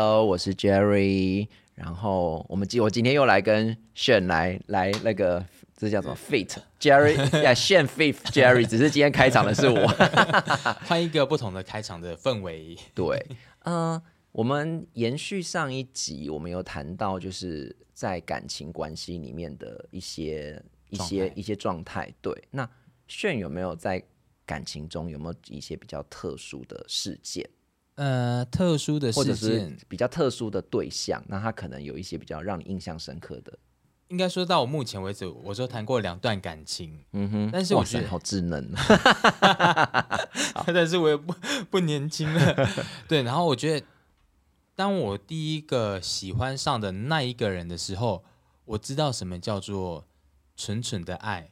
Hello，我是 Jerry。然后我们今我今天又来跟炫来来那个这叫什么 Fit Jerry 呀炫 Fit Jerry，只是今天开场的是我，换一个不同的开场的氛围。对，嗯，我们延续上一集，我们有谈到就是在感情关系里面的一些一些一些状态。对，那炫有没有在感情中有没有一些比较特殊的事件？呃，特殊的事件，比较特殊的对象，那他可能有一些比较让你印象深刻的。应该说到我目前为止，我就谈过两段感情，嗯哼，但是我觉得好稚嫩，但是我也不不年轻了。对，然后我觉得，当我第一个喜欢上的那一个人的时候，我知道什么叫做纯纯的爱。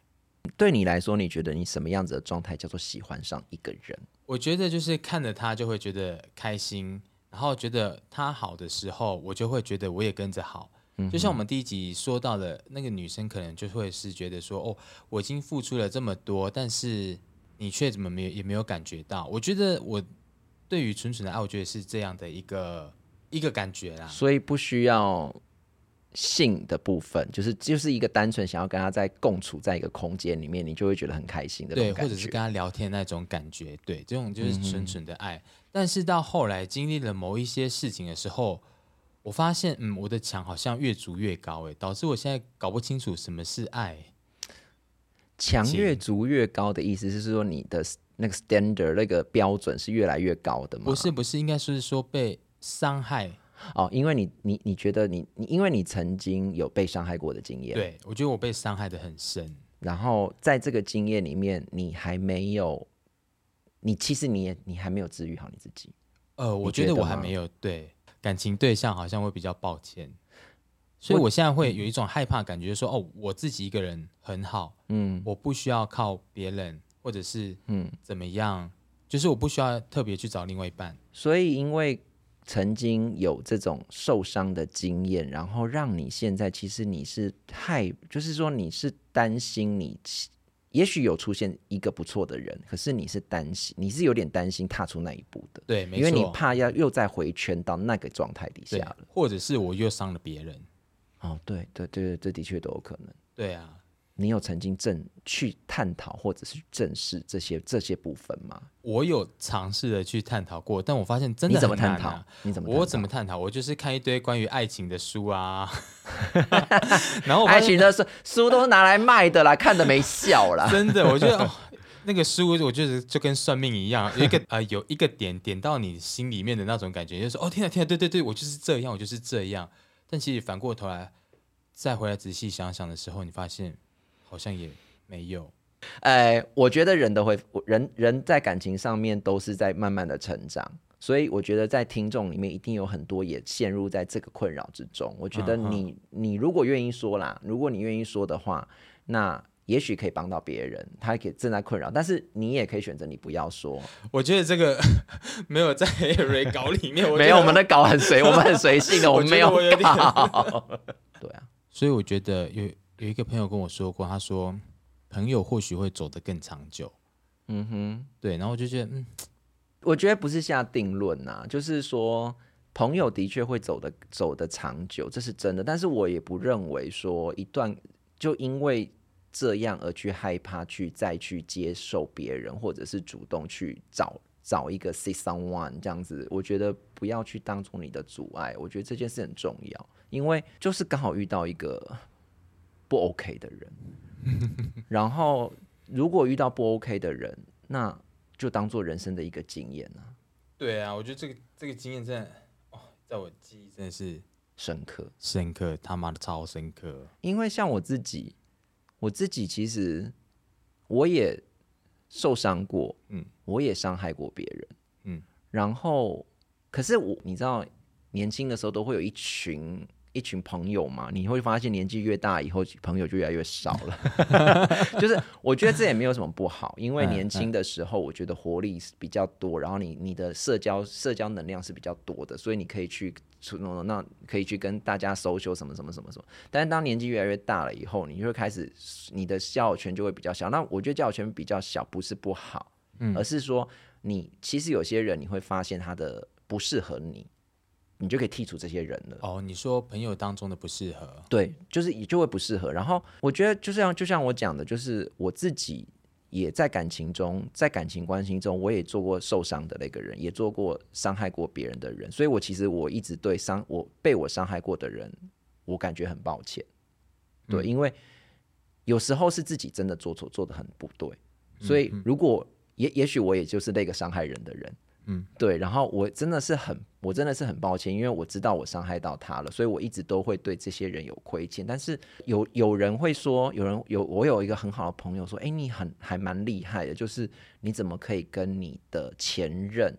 对你来说，你觉得你什么样子的状态叫做喜欢上一个人？我觉得就是看着他就会觉得开心，然后觉得他好的时候，我就会觉得我也跟着好。就像我们第一集说到的那个女生，可能就会是觉得说，哦，我已经付出了这么多，但是你却怎么没有也没有感觉到？我觉得我对于纯纯的爱，我觉得是这样的一个一个感觉啦。所以不需要。性的部分，就是就是一个单纯想要跟他在共处在一个空间里面，你就会觉得很开心的对，或者是跟他聊天那种感觉，对，这种就是纯纯的爱。但是到后来经历了某一些事情的时候，我发现，嗯，我的墙好像越筑越高，哎，导致我现在搞不清楚什么是爱。墙越筑越高的意思是说，你的那个 standard 那个标准是越来越高的吗？不是，不是，应该是说被伤害。哦，因为你你你觉得你你因为你曾经有被伤害过的经验，对我觉得我被伤害的很深，然后在这个经验里面，你还没有，你其实你也你还没有治愈好你自己。呃，我觉得我还没有对感情对象好像会比较抱歉，所以我现在会有一种害怕感觉，说哦，我自己一个人很好，嗯，我不需要靠别人，或者是嗯。怎么样，就是我不需要特别去找另外一半，所以因为。曾经有这种受伤的经验，然后让你现在其实你是害，就是说你是担心你，也许有出现一个不错的人，可是你是担心，你是有点担心踏出那一步的，对，因为你怕要又再回圈到那个状态底下了，或者是我又伤了别人，哦，对对对，这的确都有可能，对啊。你有曾经正去探讨或者是正视这些这些部分吗？我有尝试的去探讨过，但我发现真的你怎么探讨？你怎么我怎么探讨？我就是看一堆关于爱情的书啊，然后爱情的书书都是拿来卖的啦，看的没笑啦。真的，我觉得那个书，我觉得就跟算命一样，有一个呃有一个点点到你心里面的那种感觉，就是哦天啊天啊，对对对，我就是这样，我就是这样。但其实反过头来再回来仔细想想的时候，你发现。好像也没有，哎，我觉得人都会，人人在感情上面都是在慢慢的成长，所以我觉得在听众里面一定有很多也陷入在这个困扰之中。我觉得你你如果愿意说啦，如果你愿意说的话，那也许可以帮到别人，他可以正在困扰，但是你也可以选择你不要说。我觉得这个 没有在稿里面，没有我们的稿很随，我们很随性的，我们没有稿。对啊，所以我觉得有。有一个朋友跟我说过，他说朋友或许会走得更长久。嗯哼，对，然后我就觉得，嗯，我觉得不是下定论呐，就是说朋友的确会走的走的长久，这是真的。但是我也不认为说一段就因为这样而去害怕去再去接受别人，或者是主动去找找一个 see someone 这样子。我觉得不要去当做你的阻碍。我觉得这件事很重要，因为就是刚好遇到一个。不 OK 的人，然后如果遇到不 OK 的人，那就当做人生的一个经验啊。对啊，我觉得这个这个经验真的哦，在我记忆真的是深刻，深刻，他妈的超深刻。因为像我自己，我自己其实我也受伤过，嗯，我也伤害过别人，嗯，然后可是我你知道，年轻的时候都会有一群。一群朋友嘛，你会发现年纪越大以后，朋友就越来越少了。就是我觉得这也没有什么不好，因为年轻的时候，我觉得活力比较多，然后你你的社交社交能量是比较多的，所以你可以去出那可以去跟大家 social 什么什么什么什么。但是当年纪越来越大了以后，你就会开始你的交友圈就会比较小。那我觉得交友圈比较小不是不好，而是说你其实有些人你会发现他的不适合你。你就可以剔除这些人了。哦，你说朋友当中的不适合，对，就是也就会不适合。然后我觉得就像就像我讲的，就是我自己也在感情中，在感情关系中，我也做过受伤的那个人，也做过伤害过别人的人。所以我其实我一直对伤我被我伤害过的人，我感觉很抱歉。对，因为有时候是自己真的做错，做的很不对。所以如果也也许我也就是那个伤害人的人。嗯，对，然后我真的是很，我真的是很抱歉，因为我知道我伤害到他了，所以我一直都会对这些人有亏欠。但是有有人会说，有人有我有一个很好的朋友说，哎，你很还蛮厉害的，就是你怎么可以跟你的前任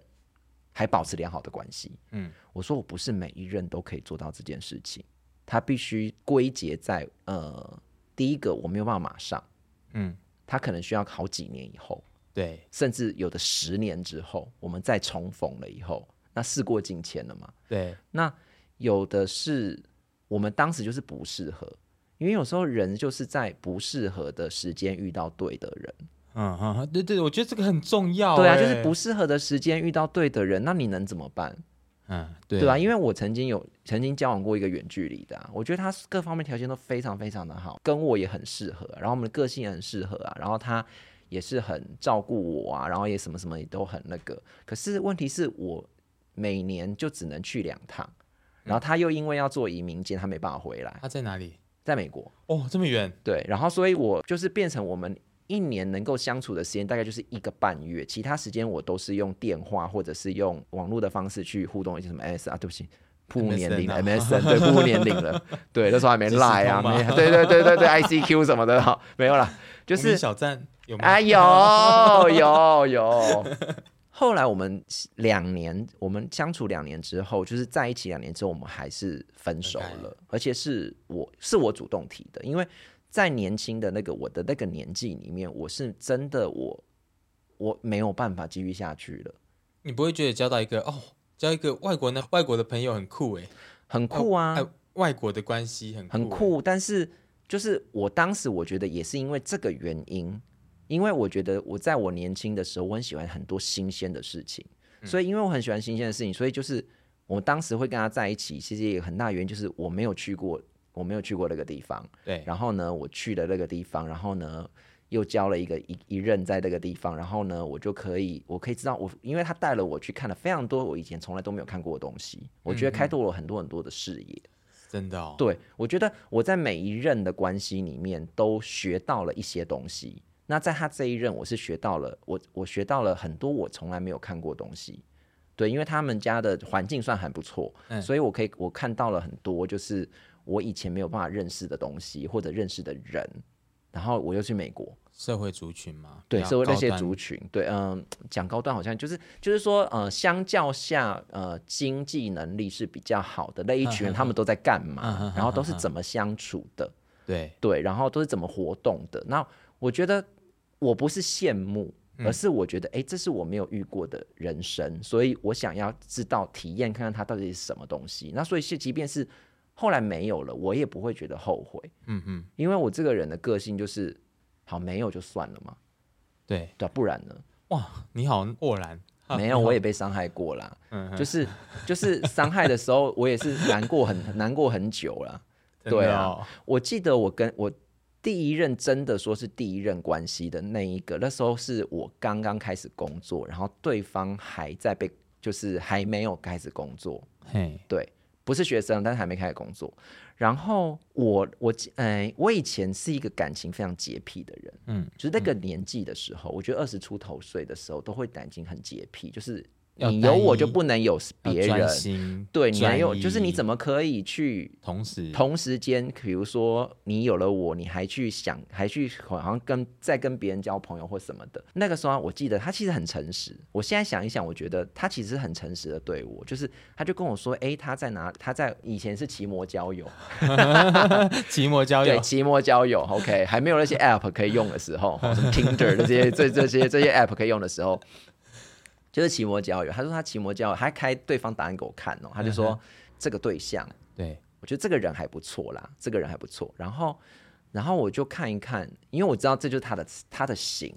还保持良好的关系？嗯，我说我不是每一任都可以做到这件事情，他必须归结在呃，第一个我没有办法马上，嗯，他可能需要好几年以后。对，甚至有的十年之后，我们再重逢了以后，那事过境迁了嘛？对，那有的是我们当时就是不适合，因为有时候人就是在不适合的时间遇到对的人。嗯嗯，对对，我觉得这个很重要。对啊，就是不适合的时间遇到对的人，那你能怎么办？嗯，对吧？因为我曾经有曾经交往过一个远距离的，我觉得他各方面条件都非常非常的好，跟我也很适合，然后我们的个性也很适合啊，然后他。也是很照顾我啊，然后也什么什么也都很那个。可是问题是我每年就只能去两趟，然后他又因为要做移民监，他没办法回来。他在哪里？在美国。哦，这么远。对，然后所以我就是变成我们一年能够相处的时间大概就是一个半月，其他时间我都是用电话或者是用网络的方式去互动一些什么 S 啊，对不起，不年龄 MSN，对，不年龄了。对，那时候还没赖啊，没，对对对对对，ICQ 什么的，没有了，就是小站。啊有有有，后来我们两年，我们相处两年之后，就是在一起两年之后，我们还是分手了，而且是我是我主动提的，因为在年轻的那个我的那个年纪里面，我是真的我我没有办法继续下去了。你不会觉得交到一个哦，交一个外国的外国的朋友很酷哎，很酷啊，外国的关系很很酷，但是就是我当时我觉得也是因为这个原因。因为我觉得我在我年轻的时候，我很喜欢很多新鲜的事情，所以因为我很喜欢新鲜的事情，所以就是我当时会跟他在一起，其实也有很大原因就是我没有去过，我没有去过那个地方。对。然后呢，我去了那个地方，然后呢，又交了一个一一任在那个地方，然后呢，我就可以，我可以知道我，因为他带了我去看了非常多我以前从来都没有看过的东西，我觉得开拓了很多很多的视野。真的。对，我觉得我在每一任的关系里面都学到了一些东西。那在他这一任，我是学到了，我我学到了很多我从来没有看过东西，对，因为他们家的环境算还不错，所以我可以我看到了很多，就是我以前没有办法认识的东西或者认识的人，然后我又去美国，社会族群嘛，对，社会那些族群，对，嗯，讲高端好像就是就是说，呃，相较下，呃，经济能力是比较好的那一群人，他们都在干嘛？然后都是怎么相处的？对对，然后都是怎么活动的？那我觉得。我不是羡慕，而是我觉得，哎，这是我没有遇过的人生，所以我想要知道、体验，看看它到底是什么东西。那所以是，即便是后来没有了，我也不会觉得后悔。嗯嗯，因为我这个人的个性就是，好没有就算了嘛。对对，不然呢？哇，你好豁然。没有，我也被伤害过啦。嗯，就是 就是伤害的时候，我也是难过很难过很久了。对啊，我记得我跟我。第一任真的说是第一任关系的那一个，那时候是我刚刚开始工作，然后对方还在被，就是还没有开始工作。嘿，对，不是学生，但是还没开始工作。然后我我哎，我以前是一个感情非常洁癖的人，嗯，就是那个年纪的时候，我觉得二十出头岁的时候都会感情很洁癖，就是。你有我就不能有别人，对你还有就是你怎么可以去同时同时间，比如说你有了我，你还去想还去好像跟在跟别人交朋友或什么的。那个时候我记得他其实很诚实，我现在想一想，我觉得他其实很诚实的对我，就是他就跟我说，哎，他在哪？他在以前是骑摩交友，骑摩交友，对，骑摩交友，OK，还没有那些 App 可以用的时候，什么 Tinder 这些这这些这些 App 可以用的时候。就是奇摩交友，他说他奇摩交友，他开对方答案给我看哦，他就说这个对象，对我觉得这个人还不错啦，这个人还不错。然后，然后我就看一看，因为我知道这就是他的他的型，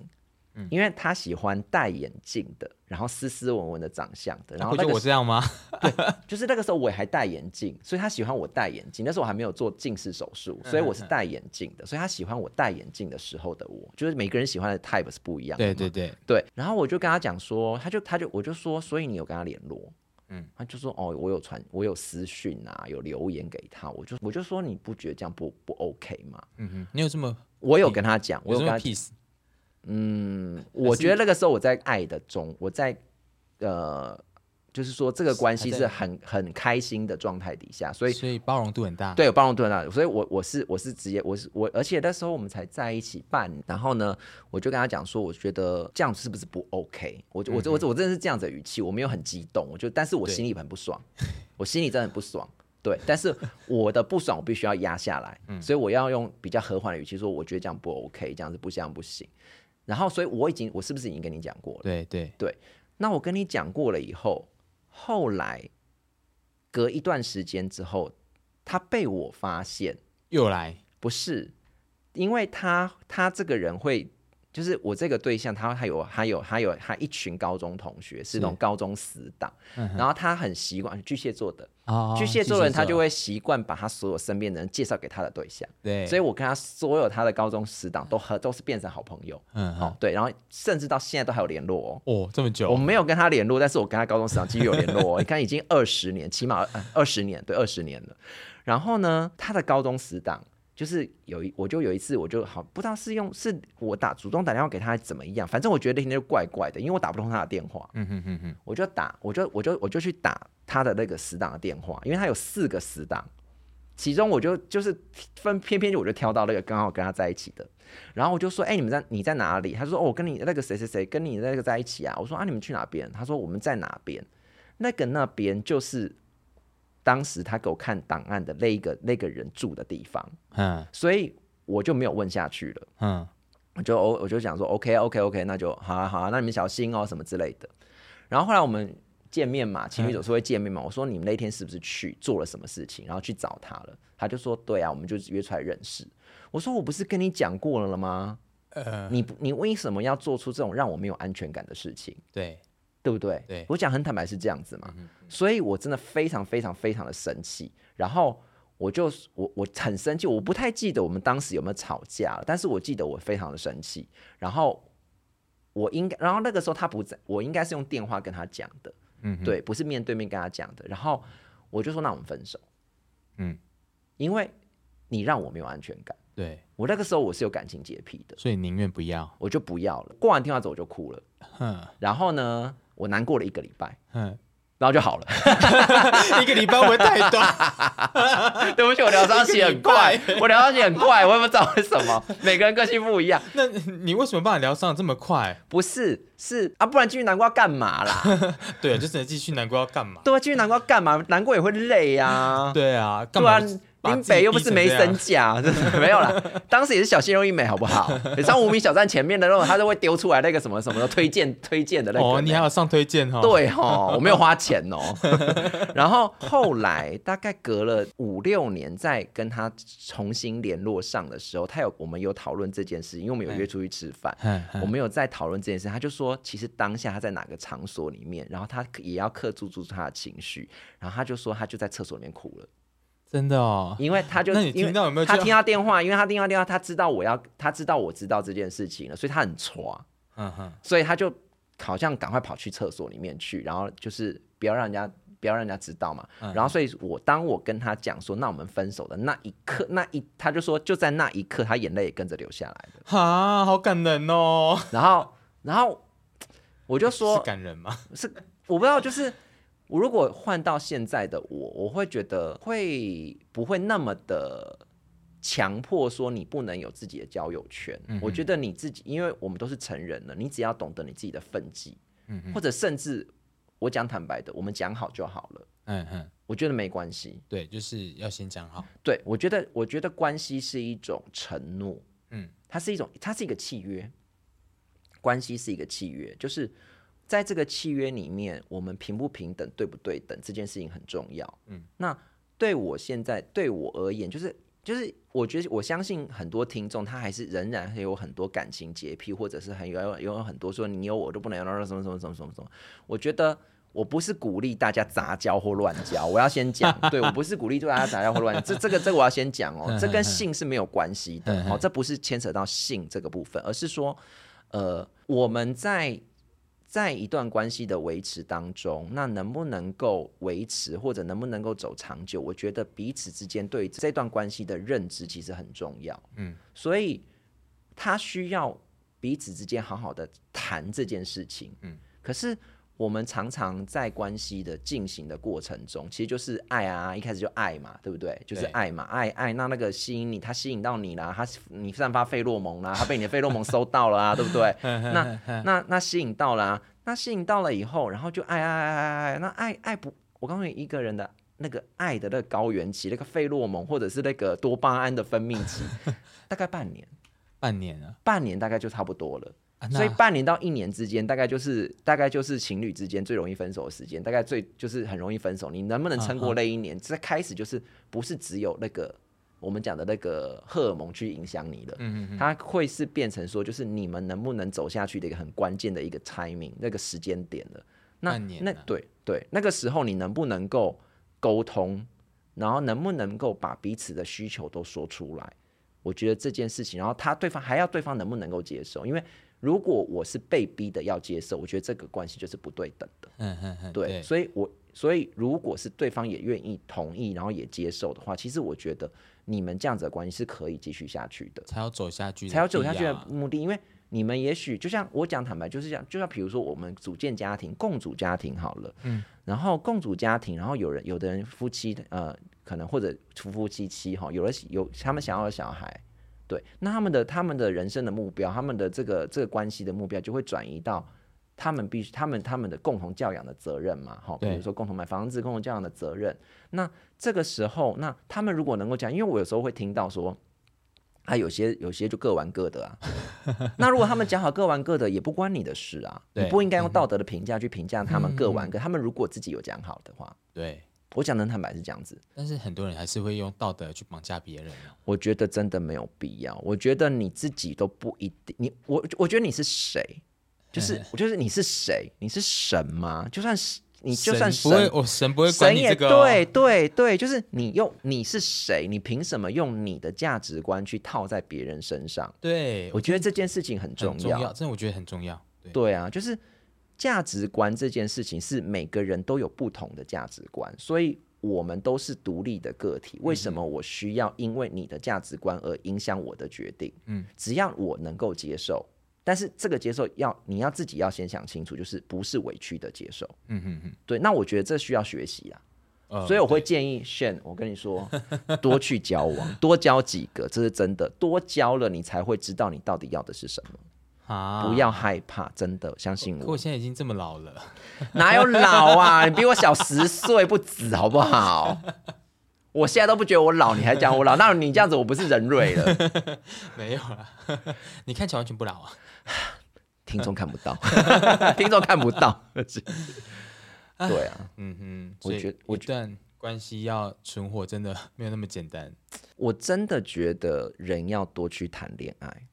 因为他喜欢戴眼镜的，然后斯斯文文的长相的，然后就我这样吗？对，就是那个时候我还戴眼镜，所以他喜欢我戴眼镜。那时候我还没有做近视手术，所以我是戴眼镜的，所以他喜欢我戴眼镜的时候的我。就是每个人喜欢的 type 是不一样。对对对对。然后我就跟他讲说，他就他就我就说，所以你有跟他联络？嗯，他就说哦，我有传，我有私讯啊，有留言给他。我就我就说你不觉得这样不不 OK 吗？嗯哼，你有这么？我有跟他讲，我有跟他 peace。嗯，我觉得那个时候我在爱的中，我在呃，就是说这个关系是很很开心的状态底下，所以所以包容度很大，对，包容度很大，所以我我是我是直接我是我，而且那时候我们才在一起半，然后呢，我就跟他讲说，我觉得这样是不是不 OK？我我我我真的是这样子的语气，我没有很激动，我就但是我心里很不爽，我心里真的很不爽，对，但是我的不爽我必须要压下来，所以我要用比较和缓的语气说，我觉得这样不 OK，这样子不这样不行。然后，所以我已经，我是不是已经跟你讲过了？对对对。那我跟你讲过了以后，后来隔一段时间之后，他被我发现又来，不是，因为他他这个人会。就是我这个对象，他还有还有还有他一群高中同学是那种高中死党，然后他很习惯巨蟹座的，巨蟹座人他就会习惯把他所有身边的人介绍给他的对象，对，所以我跟他所有他的高中死党都和都是变成好朋友，嗯，好，对，然后甚至到现在都还有联络哦，哦，这么久，我没有跟他联络，但是我跟他高中死党继续有联络，你看已经二十年，起码二十年，对，二十年了，然后呢，他的高中死党。就是有一，我就有一次，我就好不知道是用是我打主动打电话给他怎么样，反正我觉得那天就怪怪的，因为我打不通他的电话。嗯哼哼哼，我就打，我就我就我就去打他的那个死党的电话，因为他有四个死党，其中我就就是分偏偏就我就挑到那个刚好跟他在一起的，然后我就说，哎，你们在你在哪里？他说，哦，我跟你那个谁谁谁跟你那个在一起啊。我说啊，你们去哪边？他说我们在哪边？那个那边就是。当时他给我看档案的那一个那个人住的地方，嗯，所以我就没有问下去了，嗯，我就我我就想说，OK OK OK，那就好啊好啊，那你们小心哦什么之类的。然后后来我们见面嘛，情侣总是会见面嘛。我说你们那天是不是去做了什么事情，然后去找他了？他就说对啊，我们就约出来认识。我说我不是跟你讲过了了吗？呃，你你为什么要做出这种让我没有安全感的事情？对。对不对？对。我讲很坦白是这样子嘛，所以我真的非常非常非常的生气，然后我就我我很生气，我不太记得我们当时有没有吵架了，但是我记得我非常的生气，然后我应该，然后那个时候他不在，我应该是用电话跟他讲的，嗯，对，不是面对面跟他讲的，然后我就说那我们分手，嗯，因为你让我没有安全感，对。我那个时候我是有感情洁癖的，所以宁愿不要，我就不要了，挂完电话之后我就哭了，嗯，然后呢？我难过了一个礼拜，嗯，然后就好了。一个礼拜会太短，对不起，我疗伤期很快，我疗伤期很快，我也不知道为什么，每个人个性不一样。那你为什么办法疗伤这么快？不是，是啊，不然继续难过要干嘛啦？对，就只能继续难过要干嘛？对啊，继续难过要干嘛？难过也会累呀。对啊，干嘛？林北又不是没身价，没有啦。当时也是小鲜肉一枚，好不好？你上无名小站前面的那种，他都会丢出来那个什么什么的推荐推荐的那个。哦，你还有上推荐哈？对哈，我没有花钱哦。然后后来大概隔了五六年，再跟他重新联络上的时候，他有我们有讨论这件事，因为我们有约出去吃饭，我们有在讨论这件事。他就说，其实当下他在哪个场所里面，然后他也要克制住他的情绪，然后他就说他就在厕所里面哭了。真的哦，因为他就那你听到有没有？他听到电话，因为他听到电话，他知道我要，他知道我知道这件事情了，所以他很抓，嗯哼，所以他就好像赶快跑去厕所里面去，然后就是不要让人家不要让人家知道嘛。然后，所以我当我跟他讲说，那我们分手的那一刻，那一他就说就在那一刻，他眼泪也跟着流下来了。哈，好感人哦。然后，然后我就说，是感人吗？是，我不知道，就是。我如果换到现在的我，我会觉得会不会那么的强迫说你不能有自己的交友圈？我觉得你自己，因为我们都是成人了，你只要懂得你自己的分际，或者甚至我讲坦白的，我们讲好就好了。嗯哼，我觉得没关系。对，就是要先讲好。对，我觉得，我觉得关系是一种承诺。嗯，它是一种，它是一个契约。关系是一个契约，就是。在这个契约里面，我们平不平等、对不对等这件事情很重要。嗯，那对我现在对我而言，就是就就是我觉得我相信很多听众他还是仍然会有很多感情洁癖，或者是很有有很多说你有我都不能有什么什么什么什么什么。我觉得我不是鼓励大家杂交或乱交，我要先讲，对我不是鼓励大家杂交或乱，这这个这个我要先讲哦，这跟性是没有关系的哦，这不是牵扯到性这个部分，而是说呃我们在。在一段关系的维持当中，那能不能够维持，或者能不能够走长久？我觉得彼此之间对这段关系的认知其实很重要。嗯，所以他需要彼此之间好好的谈这件事情。嗯，可是。我们常常在关系的进行的过程中，其实就是爱啊，一开始就爱嘛，对不对？就是爱嘛，爱爱。那那个吸引你，他吸引到你啦，他你散发费洛蒙啦，他被你的费洛蒙收到了啊，对不对？那那那吸引到了，那吸引到了以后，然后就爱爱爱爱爱。那爱爱不，我告诉你，一个人的那个爱的那个高原期，那个费洛蒙或者是那个多巴胺的分泌期，大概半年，半年啊，半年大概就差不多了。所以半年到一年之间，大概就是大概就是情侣之间最容易分手的时间，大概最就是很容易分手。你能不能撑过那一年？在开始就是不是只有那个我们讲的那个荷尔蒙去影响你了，嗯嗯它会是变成说，就是你们能不能走下去的一个很关键的一个 timing 那个时间点了。那那对对，那个时候你能不能够沟通，然后能不能够把彼此的需求都说出来？我觉得这件事情，然后他对方还要对方能不能够接受，因为。如果我是被逼的要接受，我觉得这个关系就是不对等的。嗯嗯嗯，对，所以，我所以，如果是对方也愿意同意，然后也接受的话，其实我觉得你们这样子的关系是可以继续下去的。才要走下去，才要走下去的目的，因为你们也许就像我讲坦白，就是这样，就像比如说我们组建家庭，共组家庭好了，嗯，然后共组家庭，然后有人有的人夫妻呃，可能或者夫夫妻妻哈，有了有他们想要的小孩。对，那他们的他们的人生的目标，他们的这个这个关系的目标，就会转移到他们必须他们他们的共同教养的责任嘛，哈，比如说共同买房子、共同教养的责任。那这个时候，那他们如果能够讲，因为我有时候会听到说，啊，有些有些就各玩各的啊。那如果他们讲好各玩各的，也不关你的事啊，你不应该用道德的评价去评价他们各玩各。他们如果自己有讲好的话，对。我讲的坦白是这样子，但是很多人还是会用道德去绑架别人。我觉得真的没有必要。我觉得你自己都不一定，你我我觉得你是谁，就是 我就是你是谁，你是神吗？就算是你，就算神不会，我神不会管你这个。对对对，就是你用你是谁，你凭什么用你的价值观去套在别人身上？对，我觉得这件事情很重要，真的我觉得很重要。对啊，就是。价值观这件事情是每个人都有不同的价值观，所以我们都是独立的个体。为什么我需要因为你的价值观而影响我的决定？嗯，只要我能够接受，但是这个接受要你要自己要先想清楚，就是不是委屈的接受。嗯嗯嗯，对。那我觉得这需要学习啊，所以我会建议 Shen，，我跟你说，多去交往，多交几个，这是真的。多交了，你才会知道你到底要的是什么。啊！不要害怕，真的相信我。我现在已经这么老了，哪有老啊？你比我小十岁不止，好不好？我现在都不觉得我老，你还讲我老？那你这样子，我不是人瑞了？没有了，你看起来完全不老啊。听众看不到，听众看不到。对啊，嗯哼，我觉得一段关系要存活，真的没有那么简单。我真的觉得人要多去谈恋爱。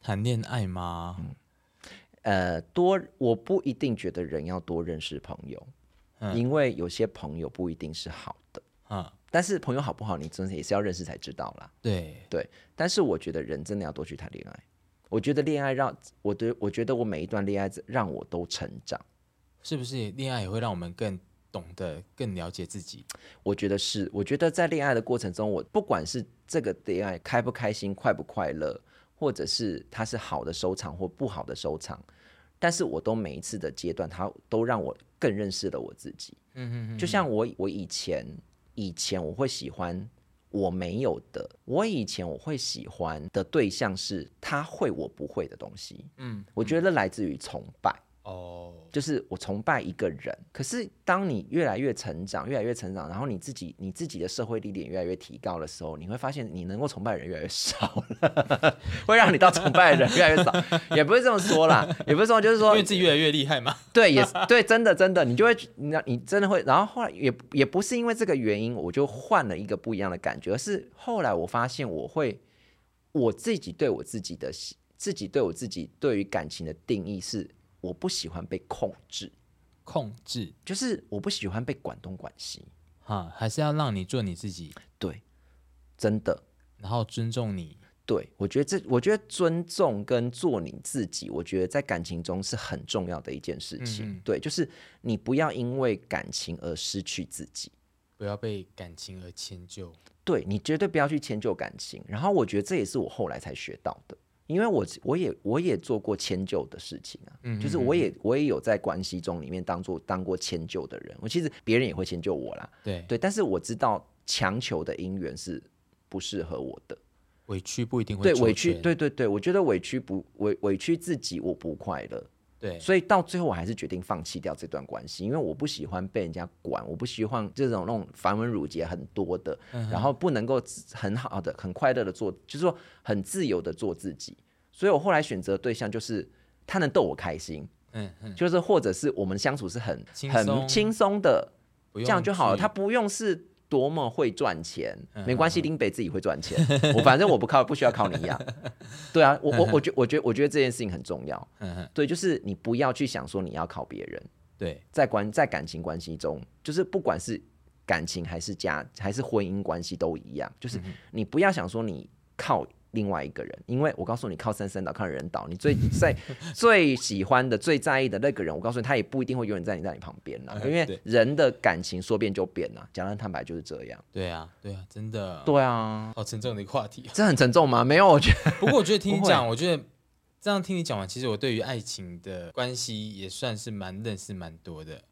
谈恋爱吗？嗯，呃，多我不一定觉得人要多认识朋友，因为有些朋友不一定是好的啊。但是朋友好不好，你真的也是要认识才知道啦。对对，但是我觉得人真的要多去谈恋爱。我觉得恋爱让我的，我觉得我每一段恋爱让我都成长。是不是恋爱也会让我们更懂得、更了解自己？我觉得是。我觉得在恋爱的过程中，我不管是这个恋爱开不开心、快不快乐。或者是它是好的收藏或不好的收藏，但是我都每一次的阶段，它都让我更认识了我自己。嗯嗯就像我我以前以前我会喜欢我没有的，我以前我会喜欢的对象是他会我不会的东西。嗯，我觉得来自于崇拜。哦，就是我崇拜一个人，可是当你越来越成长，越来越成长，然后你自己你自己的社会历练越来越提高的时候，你会发现你能够崇拜的人越来越少了，会让你到崇拜的人越来越少，也不是这么说啦，也不是说就是说因为自己越来越厉害嘛。对，也是对，真的真的，你就会你你真的会，然后后来也也不是因为这个原因，我就换了一个不一样的感觉，而是后来我发现我会我自己对我自己的自己对我自己对于感情的定义是。我不喜欢被控制，控制。就是我不喜欢被管东管西，哈，还是要让你做你自己，对，真的，然后尊重你，对我觉得这，我觉得尊重跟做你自己，我觉得在感情中是很重要的一件事情，对，就是你不要因为感情而失去自己，不要被感情而迁就，对你绝对不要去迁就感情，然后我觉得这也是我后来才学到的。因为我我也我也做过迁就的事情啊，就是我也我也有在关系中里面当做当过迁就的人，我其实别人也会迁就我啦，对。对，但是我知道强求的姻缘是不适合我的，委屈不一定会对委屈，对对对，我觉得委屈不委委屈自己我不快乐。对，所以到最后我还是决定放弃掉这段关系，因为我不喜欢被人家管，我不喜欢这种那种繁文缛节很多的，然后不能够很好的、很快乐的做，就是说很自由的做自己。所以我后来选择对象就是他能逗我开心，嗯，就是或者是我们相处是很很轻松的，这样就好了。他不用是多么会赚钱，没关系，林北自己会赚钱，我反正我不靠，不需要靠你养。对啊，我我我觉我觉我觉得这件事情很重要。对，就是你不要去想说你要靠别人。对，在关在感情关系中，就是不管是感情还是家还是婚姻关系都一样，就是你不要想说你靠另外一个人，因为我告诉你，靠山山倒，靠人倒，你最在 最喜欢的、最在意的那个人，我告诉你，他也不一定会永远在你在你旁边啦。因为人的感情说变就变了，讲的坦白就是这样。对啊，对啊，真的。对啊，好沉重的一个话题。这很沉重吗？没有，我觉得。不过我觉得听你讲，我觉得这样听你讲完，其实我对于爱情的关系也算是蛮认识蛮多的。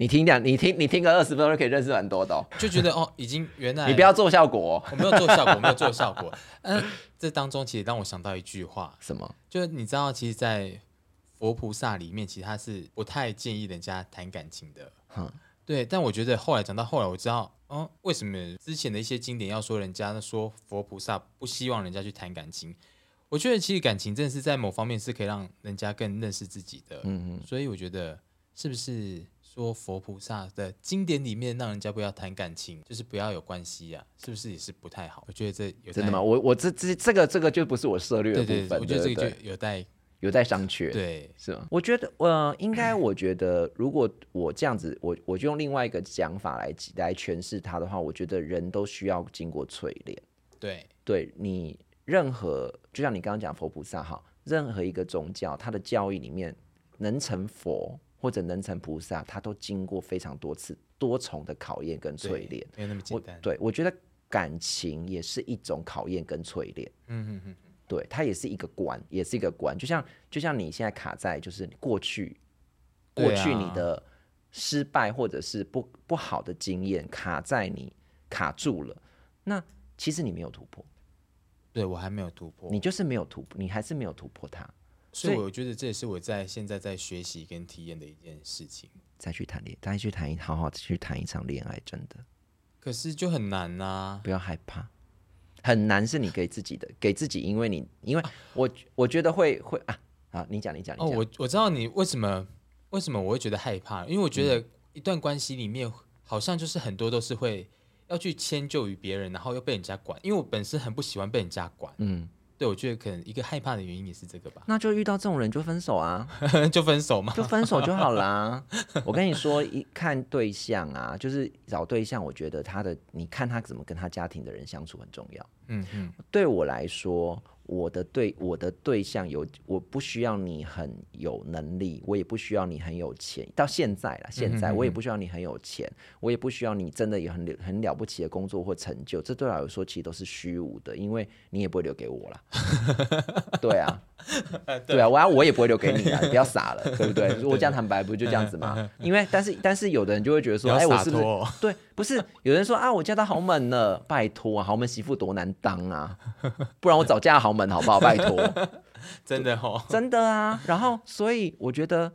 你听讲，你听你听个二十分钟就可以认识很多的，就觉得哦，已经原来你不要做效果，我没有做效果，没有做效果。嗯，这当中其实让我想到一句话，什么？就是你知道，其实，在佛菩萨里面，其实他是不太建议人家谈感情的。嗯，对。但我觉得后来讲到后来，我知道，哦，为什么之前的一些经典要说人家说佛菩萨不希望人家去谈感情？我觉得其实感情真的是在某方面是可以让人家更认识自己的。嗯嗯。所以我觉得是不是？说佛菩萨的经典里面，让人家不要谈感情，就是不要有关系呀，是不是也是不太好？我觉得这有真的吗？我我这这这个这个就不是我涉略的部分，我觉得这个就有待有待商榷，对，是吗？我觉得呃，应该我觉得，如果我这样子，我我就用另外一个讲法来来诠释它的话，我觉得人都需要经过淬炼，对，对你任何就像你刚刚讲佛菩萨哈，任何一个宗教，它的教义里面能成佛。或者能成菩萨，他都经过非常多次多重的考验跟淬炼，没有那么简单。对，我觉得感情也是一种考验跟淬炼。嗯嗯嗯，对，它也是一个关，也是一个关。就像就像你现在卡在就是过去，过去你的失败或者是不不好的经验卡在你卡住了，那其实你没有突破。对我还没有突破，你就是没有突破，你还是没有突破它。所以我觉得这也是我在现在在学习跟体验的一件事情。再去谈恋，再去谈一好好去谈一场恋爱，真的。可是就很难呐，不要害怕，很难是你给自己的，给自己，因为你，因为我我觉得会会啊，好，你讲你讲。哦，我我知道你为什么为什么我会觉得害怕，因为我觉得一段关系里面好像就是很多都是会要去迁就于别人，然后又被人家管，因为我本身很不喜欢被人家管，嗯。对，我觉得可能一个害怕的原因也是这个吧。那就遇到这种人就分手啊，就分手嘛，就分手就好啦。我跟你说，一看对象啊，就是找对象，我觉得他的，你看他怎么跟他家庭的人相处很重要。嗯嗯，对我来说。我的对我的对象有，我不需要你很有能力，我也不需要你很有钱。到现在了，现在我也不需要你很有钱，我也不需要你真的有很很了不起的工作或成就。这对我来说其实都是虚无的，因为你也不会留给我了。对啊，对啊，我要我也不会留给你啊，你 不要傻了，对不对？我这样坦白不就这样子吗？因为但是但是有的人就会觉得说，哎，我是不是对？不是有人说啊，我嫁到豪门了，拜托啊，豪门媳妇多难当啊，不然我找嫁豪门好不好？拜托，真的哦，真的啊。然后所以我觉得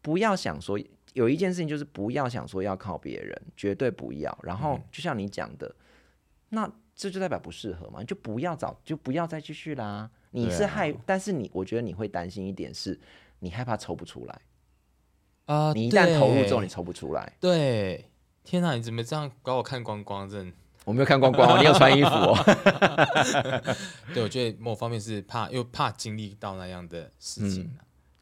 不要想说有一件事情就是不要想说要靠别人，绝对不要。然后就像你讲的，那这就代表不适合嘛，就不要找，就不要再继续啦。你是害，但是你我觉得你会担心一点是，你害怕抽不出来啊。你一旦投入之后，你抽不出来。对，天哪，你怎么这样搞我看光光？真我没有看光光，哦 你有穿衣服哦。对，我觉得某方面是怕，又怕经历到那样的事情。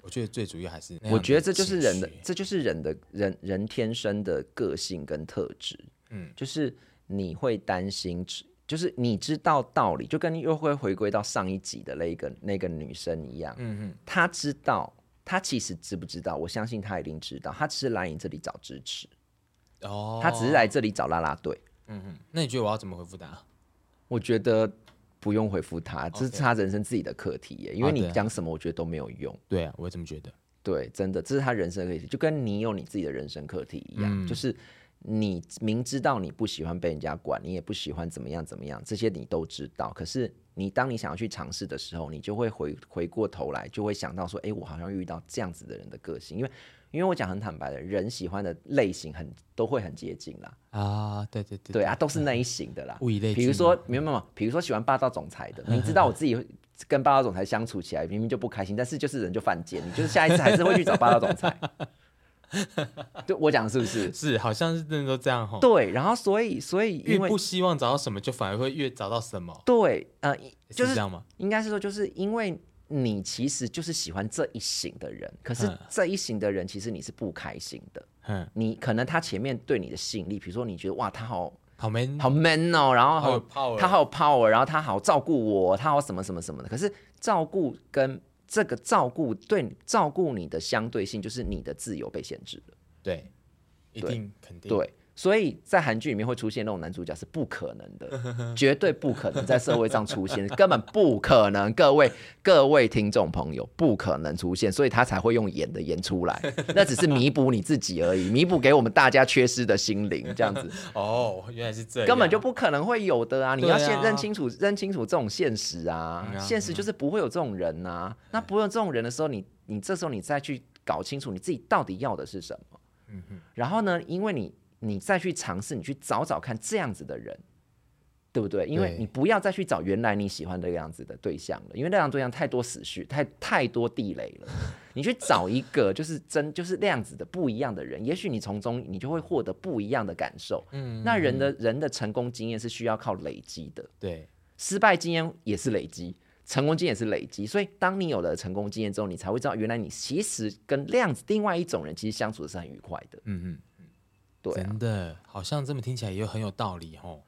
我觉得最主要还是，我觉得这就是人的，这就是人的人人天生的个性跟特质。嗯，就是你会担心。就是你知道道理，就跟又会回归到上一集的那个那个女生一样。嗯嗯，她知道，她其实知不知道？我相信她一定知道。她只是来你这里找支持。哦，她只是来这里找拉拉队。嗯哼，那你觉得我要怎么回复他？我觉得不用回复他，这是他人生自己的课题耶。因为你讲什么，我觉得都没有用。对啊，我也这么觉得。对，真的，这是他人生课题，就跟你有你自己的人生课题一样，就是。你明知道你不喜欢被人家管，你也不喜欢怎么样怎么样，这些你都知道。可是你当你想要去尝试的时候，你就会回回过头来，就会想到说，哎，我好像遇到这样子的人的个性，因为因为我讲很坦白的，人喜欢的类型很都会很接近啦。啊，对对对，对啊，都是那一型的啦。物以类聚比如说，明白吗？比如说喜欢霸道总裁的，明知道我自己跟霸道总裁相处起来明明就不开心，但是就是人就犯贱，你就是下一次还是会去找霸道总裁。对，我讲是不是？是，好像是真的都这样哈。对，然后所以所以越不希望找到什么，就反而会越找到什么。对，呃，就是这样吗？应该是说，就是因为你其实就是喜欢这一型的人，可是这一型的人其实你是不开心的。嗯，你可能他前面对你的吸引力，比如说你觉得哇，他好好 man 好 man 哦，然后好他好 power，然后他好照顾我，他好什么什么什么的。可是照顾跟这个照顾对照顾你的相对性，就是你的自由被限制了。对，一定肯定对。所以在韩剧里面会出现那种男主角是不可能的，绝对不可能在社会上出现，根本不可能。各位各位听众朋友，不可能出现，所以他才会用演的演出来，那只是弥补你自己而已，弥补给我们大家缺失的心灵，这样子。哦，原来是这样，根本就不可能会有的啊！你要先认清楚，认清楚这种现实啊，现实就是不会有这种人呐。那不会有这种人的时候，你你这时候你再去搞清楚你自己到底要的是什么。嗯哼，然后呢？因为你，你再去尝试，你去找找看这样子的人，对不对？因为你不要再去找原来你喜欢的样子的对象了，因为那样对象太多死序，太太多地雷了。你去找一个就是真就是那样子的不一样的人，也许你从中你就会获得不一样的感受。嗯，那人的人的成功经验是需要靠累积的，对，失败经验也是累积。成功经验是累积，所以当你有了成功经验之后，你才会知道原来你其实跟量子另外一种人其实相处的是很愉快的。嗯嗯真的好像这么听起来也很有道理哦。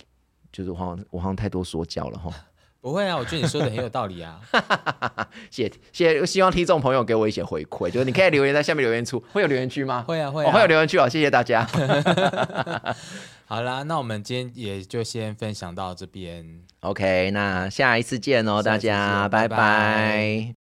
就是我好像我好像太多说教了哈。不会啊，我觉得你说的很有道理啊。谢谢谢谢，希望听众朋友给我一些回馈，就是你可以留言在下面留言处，会有留言区吗？会啊会，会有留言区哦，谢谢大家。好啦，那我们今天也就先分享到这边。OK，那下一次见哦，大家拜拜。